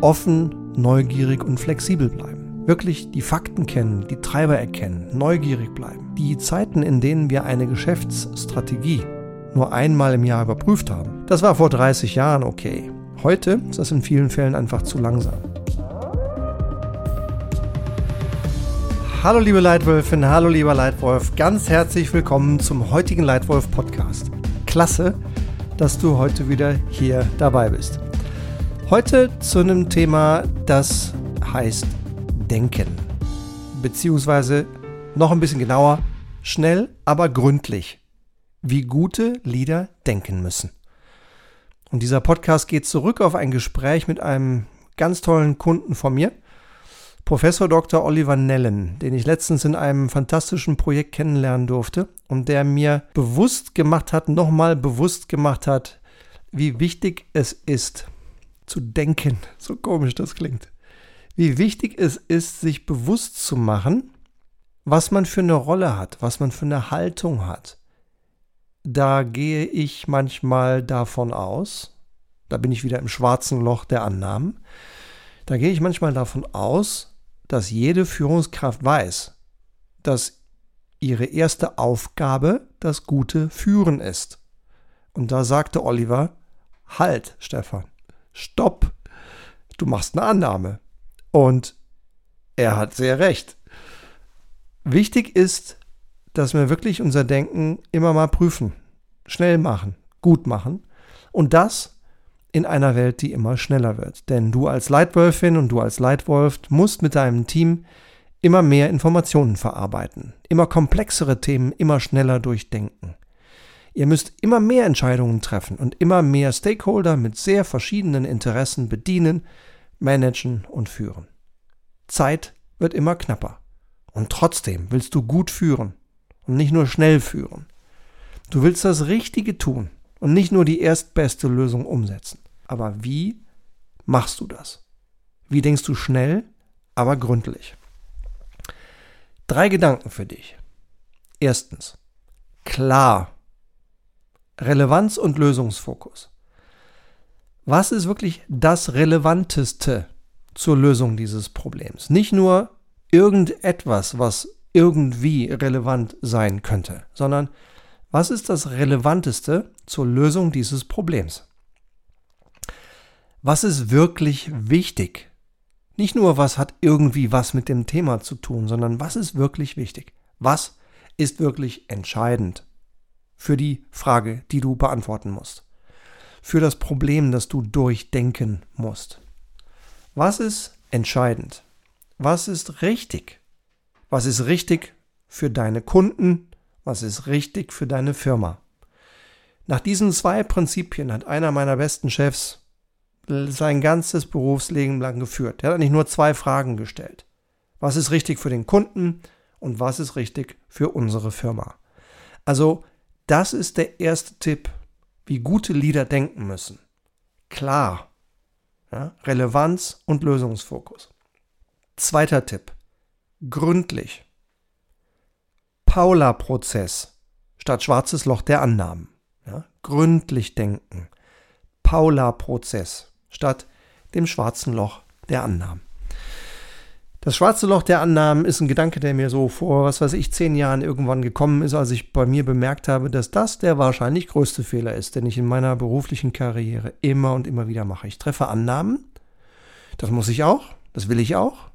offen, neugierig und flexibel bleiben. Wirklich die Fakten kennen, die Treiber erkennen, neugierig bleiben. Die Zeiten, in denen wir eine Geschäftsstrategie nur einmal im Jahr überprüft haben, das war vor 30 Jahren okay. Heute ist das in vielen Fällen einfach zu langsam. Hallo liebe Leitwölfin, hallo lieber Leitwolf, ganz herzlich willkommen zum heutigen Leitwolf Podcast. Klasse, dass du heute wieder hier dabei bist. Heute zu einem Thema, das heißt Denken. Beziehungsweise noch ein bisschen genauer, schnell, aber gründlich. Wie gute Lieder denken müssen. Und dieser Podcast geht zurück auf ein Gespräch mit einem ganz tollen Kunden von mir, Professor Dr. Oliver Nellen, den ich letztens in einem fantastischen Projekt kennenlernen durfte und der mir bewusst gemacht hat, nochmal bewusst gemacht hat, wie wichtig es ist, zu denken, so komisch das klingt, wie wichtig es ist, sich bewusst zu machen, was man für eine Rolle hat, was man für eine Haltung hat. Da gehe ich manchmal davon aus, da bin ich wieder im schwarzen Loch der Annahmen, da gehe ich manchmal davon aus, dass jede Führungskraft weiß, dass ihre erste Aufgabe das gute Führen ist. Und da sagte Oliver, halt, Stefan, stopp, du machst eine Annahme. Und er hat sehr recht. Wichtig ist, dass wir wirklich unser Denken immer mal prüfen, schnell machen, gut machen. Und das in einer Welt, die immer schneller wird. Denn du als Leitwölfin und du als Leitwolf musst mit deinem Team immer mehr Informationen verarbeiten, immer komplexere Themen immer schneller durchdenken. Ihr müsst immer mehr Entscheidungen treffen und immer mehr Stakeholder mit sehr verschiedenen Interessen bedienen, managen und führen. Zeit wird immer knapper. Und trotzdem willst du gut führen und nicht nur schnell führen. Du willst das Richtige tun und nicht nur die erstbeste Lösung umsetzen. Aber wie machst du das? Wie denkst du schnell, aber gründlich? Drei Gedanken für dich. Erstens, klar. Relevanz und Lösungsfokus. Was ist wirklich das Relevanteste zur Lösung dieses Problems? Nicht nur irgendetwas, was irgendwie relevant sein könnte, sondern was ist das Relevanteste zur Lösung dieses Problems? was ist wirklich wichtig? Nicht nur, was hat irgendwie was mit dem Thema zu tun, sondern was ist wirklich wichtig? Was ist wirklich entscheidend für die Frage, die du beantworten musst? Für das Problem, das du durchdenken musst? Was ist entscheidend? Was ist richtig? Was ist richtig für deine Kunden? Was ist richtig für deine Firma? Nach diesen zwei Prinzipien hat einer meiner besten Chefs sein ganzes Berufsleben lang geführt. Er hat nicht nur zwei Fragen gestellt. Was ist richtig für den Kunden und was ist richtig für unsere Firma? Also, das ist der erste Tipp, wie gute Leader denken müssen. Klar. Ja, Relevanz und Lösungsfokus. Zweiter Tipp. Gründlich. Paula-Prozess statt schwarzes Loch der Annahmen. Ja, gründlich denken. Paula-Prozess statt dem schwarzen Loch der Annahmen. Das schwarze Loch der Annahmen ist ein Gedanke, der mir so vor, was weiß ich, zehn Jahren irgendwann gekommen ist, als ich bei mir bemerkt habe, dass das der wahrscheinlich größte Fehler ist, den ich in meiner beruflichen Karriere immer und immer wieder mache. Ich treffe Annahmen, das muss ich auch, das will ich auch,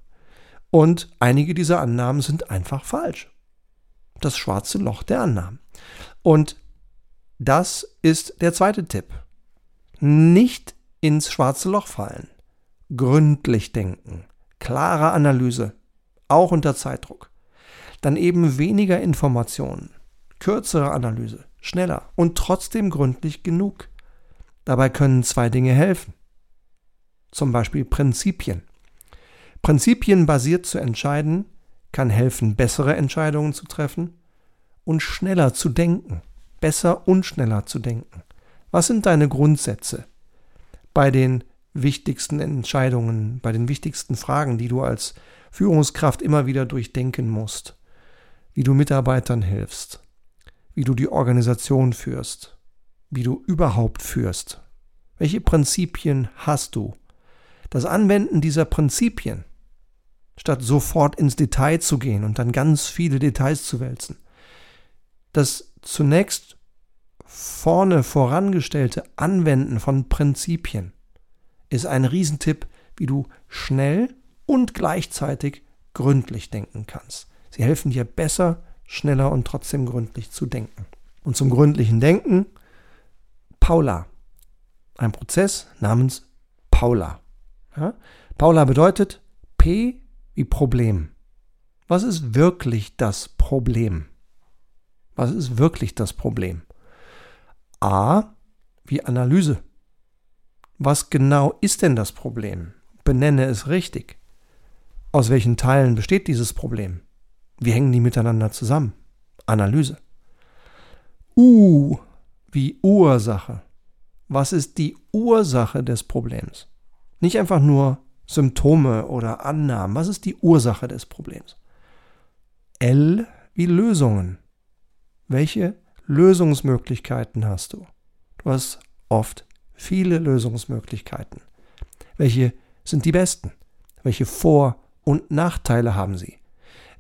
und einige dieser Annahmen sind einfach falsch. Das schwarze Loch der Annahmen. Und das ist der zweite Tipp. Nicht ins schwarze Loch fallen. Gründlich denken, klare Analyse, auch unter Zeitdruck. Dann eben weniger Informationen, kürzere Analyse, schneller und trotzdem gründlich genug. Dabei können zwei Dinge helfen. Zum Beispiel Prinzipien. Prinzipien basiert zu entscheiden kann helfen, bessere Entscheidungen zu treffen und schneller zu denken. Besser und schneller zu denken. Was sind deine Grundsätze? bei den wichtigsten Entscheidungen, bei den wichtigsten Fragen, die du als Führungskraft immer wieder durchdenken musst, wie du Mitarbeitern hilfst, wie du die Organisation führst, wie du überhaupt führst. Welche Prinzipien hast du? Das Anwenden dieser Prinzipien, statt sofort ins Detail zu gehen und dann ganz viele Details zu wälzen, das zunächst vorne vorangestellte Anwenden von Prinzipien ist ein Riesentipp, wie du schnell und gleichzeitig gründlich denken kannst. Sie helfen dir besser, schneller und trotzdem gründlich zu denken. Und zum gründlichen Denken Paula. Ein Prozess namens Paula. Ja? Paula bedeutet P wie Problem. Was ist wirklich das Problem? Was ist wirklich das Problem? A wie Analyse. Was genau ist denn das Problem? Benenne es richtig. Aus welchen Teilen besteht dieses Problem? Wie hängen die miteinander zusammen? Analyse. U wie Ursache. Was ist die Ursache des Problems? Nicht einfach nur Symptome oder Annahmen. Was ist die Ursache des Problems? L wie Lösungen. Welche Lösungsmöglichkeiten hast du? Du hast oft viele Lösungsmöglichkeiten. Welche sind die besten? Welche Vor- und Nachteile haben sie?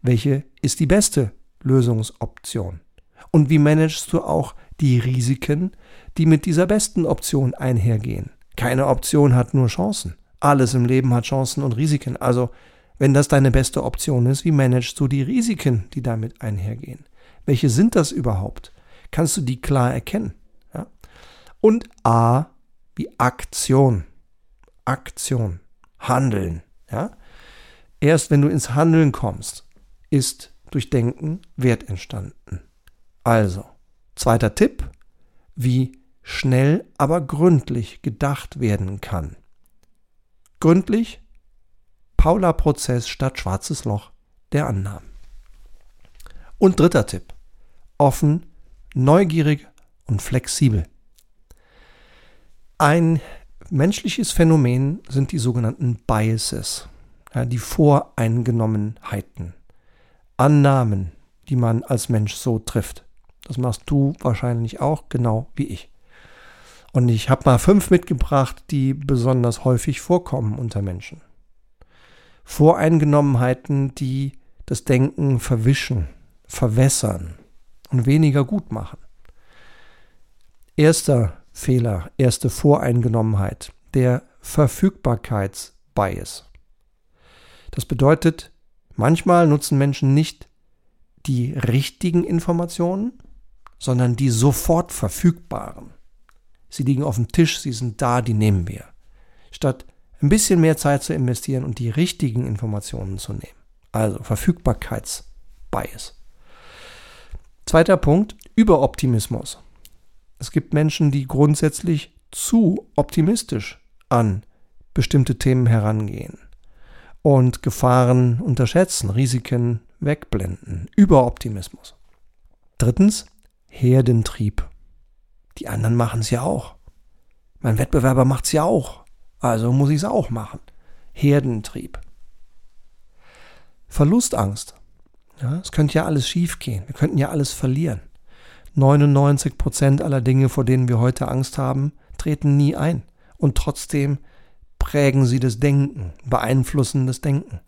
Welche ist die beste Lösungsoption? Und wie managst du auch die Risiken, die mit dieser besten Option einhergehen? Keine Option hat nur Chancen. Alles im Leben hat Chancen und Risiken. Also, wenn das deine beste Option ist, wie managst du die Risiken, die damit einhergehen? Welche sind das überhaupt? Kannst du die klar erkennen? Ja? Und A wie Aktion. Aktion. Handeln. Ja? Erst wenn du ins Handeln kommst, ist durch Denken Wert entstanden. Also, zweiter Tipp, wie schnell, aber gründlich gedacht werden kann. Gründlich, Paula-Prozess statt schwarzes Loch der Annahmen. Und dritter Tipp, offen, neugierig und flexibel. Ein menschliches Phänomen sind die sogenannten Biases, ja, die Voreingenommenheiten, Annahmen, die man als Mensch so trifft. Das machst du wahrscheinlich auch, genau wie ich. Und ich habe mal fünf mitgebracht, die besonders häufig vorkommen unter Menschen. Voreingenommenheiten, die das Denken verwischen, verwässern und weniger gut machen. Erster Fehler, erste Voreingenommenheit, der Verfügbarkeitsbias. Das bedeutet, manchmal nutzen Menschen nicht die richtigen Informationen, sondern die sofort verfügbaren. Sie liegen auf dem Tisch, sie sind da, die nehmen wir. Statt ein bisschen mehr Zeit zu investieren und die richtigen Informationen zu nehmen. Also Verfügbarkeitsbias. Zweiter Punkt, Überoptimismus. Es gibt Menschen, die grundsätzlich zu optimistisch an bestimmte Themen herangehen und Gefahren unterschätzen, Risiken wegblenden. Überoptimismus. Drittens, Herdentrieb. Die anderen machen es ja auch. Mein Wettbewerber macht es ja auch. Also muss ich es auch machen. Herdentrieb. Verlustangst. Ja, es könnte ja alles schiefgehen. Wir könnten ja alles verlieren. 99 Prozent aller Dinge, vor denen wir heute Angst haben, treten nie ein. Und trotzdem prägen sie das Denken, beeinflussen das Denken.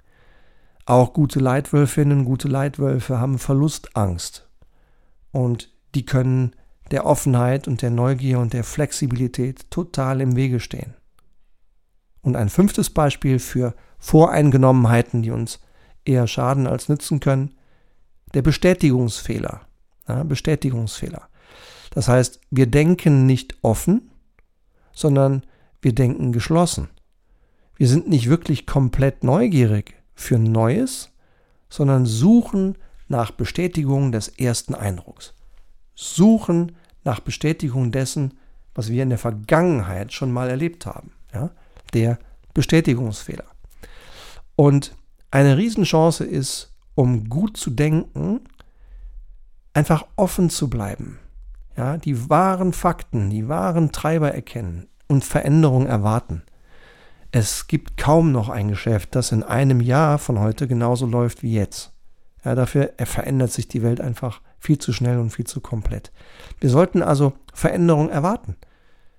Auch gute Leitwölfinnen, gute Leitwölfe haben Verlustangst. Und die können der Offenheit und der Neugier und der Flexibilität total im Wege stehen. Und ein fünftes Beispiel für Voreingenommenheiten, die uns eher schaden als nützen können, der Bestätigungsfehler. Ja, Bestätigungsfehler. Das heißt, wir denken nicht offen, sondern wir denken geschlossen. Wir sind nicht wirklich komplett neugierig für Neues, sondern suchen nach Bestätigung des ersten Eindrucks. Suchen nach Bestätigung dessen, was wir in der Vergangenheit schon mal erlebt haben. Ja? Der Bestätigungsfehler. Und eine Riesenchance ist, um gut zu denken, einfach offen zu bleiben. Ja, die wahren Fakten, die wahren Treiber erkennen und Veränderungen erwarten. Es gibt kaum noch ein Geschäft, das in einem Jahr von heute genauso läuft wie jetzt. Ja, dafür verändert sich die Welt einfach viel zu schnell und viel zu komplett. Wir sollten also Veränderungen erwarten.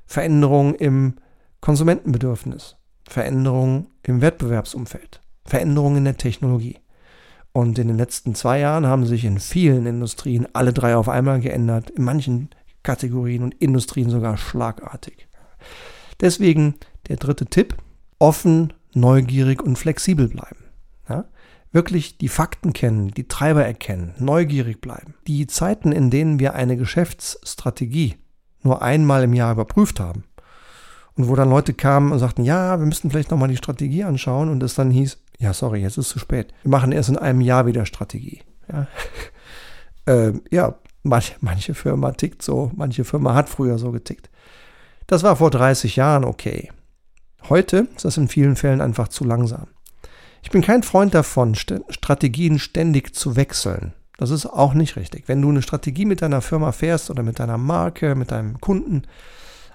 Veränderungen im Konsumentenbedürfnis, Veränderungen im Wettbewerbsumfeld, Veränderungen in der Technologie. Und in den letzten zwei Jahren haben sich in vielen Industrien alle drei auf einmal geändert, in manchen Kategorien und Industrien sogar schlagartig. Deswegen der dritte Tipp, offen, neugierig und flexibel bleiben. Ja? Wirklich die Fakten kennen, die Treiber erkennen, neugierig bleiben. Die Zeiten, in denen wir eine Geschäftsstrategie nur einmal im Jahr überprüft haben und wo dann Leute kamen und sagten, ja, wir müssten vielleicht nochmal die Strategie anschauen und es dann hieß, ja, sorry, jetzt ist es zu spät. Wir machen erst in einem Jahr wieder Strategie. Ja, ähm, ja manche, manche Firma tickt so, manche Firma hat früher so getickt. Das war vor 30 Jahren okay. Heute ist das in vielen Fällen einfach zu langsam. Ich bin kein Freund davon, St Strategien ständig zu wechseln. Das ist auch nicht richtig. Wenn du eine Strategie mit deiner Firma fährst oder mit deiner Marke, mit deinem Kunden,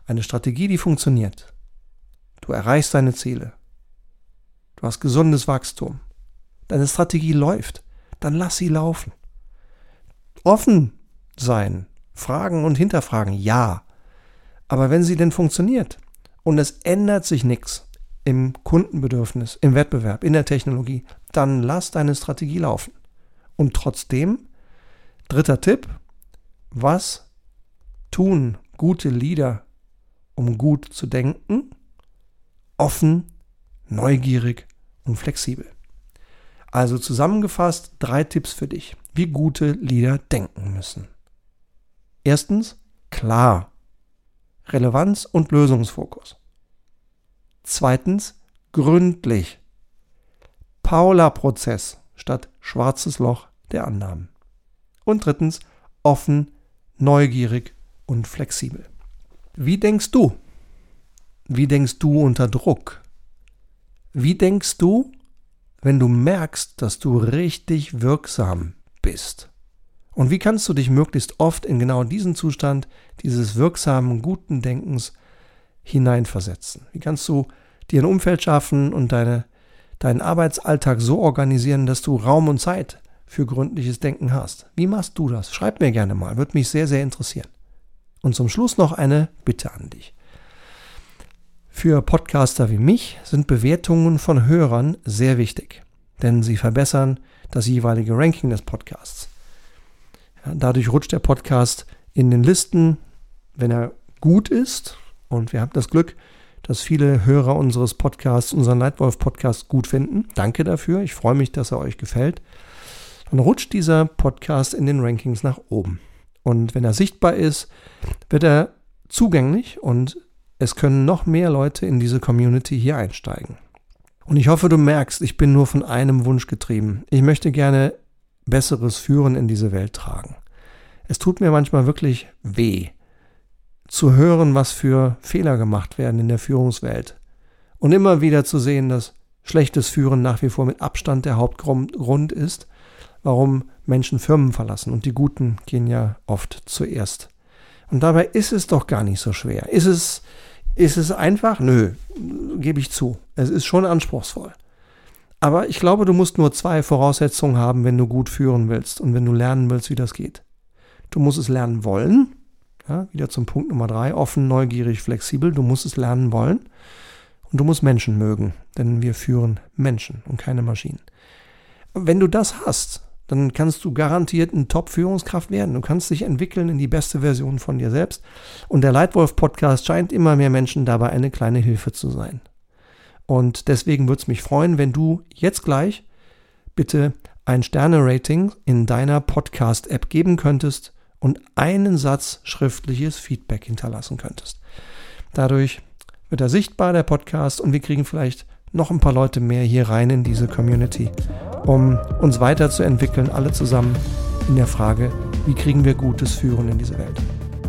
eine Strategie, die funktioniert, du erreichst deine Ziele, du hast gesundes Wachstum, deine Strategie läuft, dann lass sie laufen. Offen sein, fragen und hinterfragen, ja. Aber wenn sie denn funktioniert und es ändert sich nichts im Kundenbedürfnis, im Wettbewerb, in der Technologie, dann lass deine Strategie laufen. Und trotzdem, dritter Tipp, was tun gute Leader, um gut zu denken? Offen, neugierig und flexibel. Also zusammengefasst drei Tipps für dich, wie gute Leader denken müssen. Erstens, klar. Relevanz und Lösungsfokus. Zweitens, gründlich. Paula-Prozess statt schwarzes Loch der Annahmen. Und drittens, offen, neugierig und flexibel. Wie denkst du? Wie denkst du unter Druck? Wie denkst du, wenn du merkst, dass du richtig wirksam bist? Und wie kannst du dich möglichst oft in genau diesen Zustand dieses wirksamen, guten Denkens hineinversetzen? Wie kannst du dir ein Umfeld schaffen und deine, deinen Arbeitsalltag so organisieren, dass du Raum und Zeit für gründliches Denken hast? Wie machst du das? Schreib mir gerne mal, würde mich sehr, sehr interessieren. Und zum Schluss noch eine Bitte an dich. Für Podcaster wie mich sind Bewertungen von Hörern sehr wichtig, denn sie verbessern das jeweilige Ranking des Podcasts. Dadurch rutscht der Podcast in den Listen, wenn er gut ist. Und wir haben das Glück, dass viele Hörer unseres Podcasts, unseren Nightwolf-Podcast gut finden. Danke dafür. Ich freue mich, dass er euch gefällt. Dann rutscht dieser Podcast in den Rankings nach oben. Und wenn er sichtbar ist, wird er zugänglich und es können noch mehr Leute in diese Community hier einsteigen. Und ich hoffe, du merkst, ich bin nur von einem Wunsch getrieben. Ich möchte gerne besseres Führen in diese Welt tragen. Es tut mir manchmal wirklich weh, zu hören, was für Fehler gemacht werden in der Führungswelt. Und immer wieder zu sehen, dass schlechtes Führen nach wie vor mit Abstand der Hauptgrund ist, warum Menschen Firmen verlassen. Und die Guten gehen ja oft zuerst. Und dabei ist es doch gar nicht so schwer. Ist es, ist es einfach? Nö, gebe ich zu. Es ist schon anspruchsvoll. Aber ich glaube, du musst nur zwei Voraussetzungen haben, wenn du gut führen willst und wenn du lernen willst, wie das geht. Du musst es lernen wollen. Ja, wieder zum Punkt Nummer drei. Offen, neugierig, flexibel. Du musst es lernen wollen. Und du musst Menschen mögen, denn wir führen Menschen und keine Maschinen. Wenn du das hast, dann kannst du garantiert eine Top-Führungskraft werden. Du kannst dich entwickeln in die beste Version von dir selbst. Und der Leitwolf-Podcast scheint immer mehr Menschen dabei eine kleine Hilfe zu sein. Und deswegen würde es mich freuen, wenn du jetzt gleich bitte ein Sterne-Rating in deiner Podcast-App geben könntest und einen Satz schriftliches Feedback hinterlassen könntest. Dadurch wird er sichtbar, der Podcast, und wir kriegen vielleicht noch ein paar Leute mehr hier rein in diese Community, um uns weiterzuentwickeln, alle zusammen in der Frage, wie kriegen wir gutes Führen in diese Welt.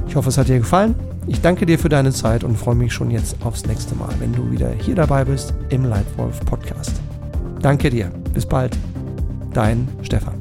Ich hoffe, es hat dir gefallen. Ich danke dir für deine Zeit und freue mich schon jetzt aufs nächste Mal, wenn du wieder hier dabei bist im Leitwolf Podcast. Danke dir. Bis bald. Dein Stefan.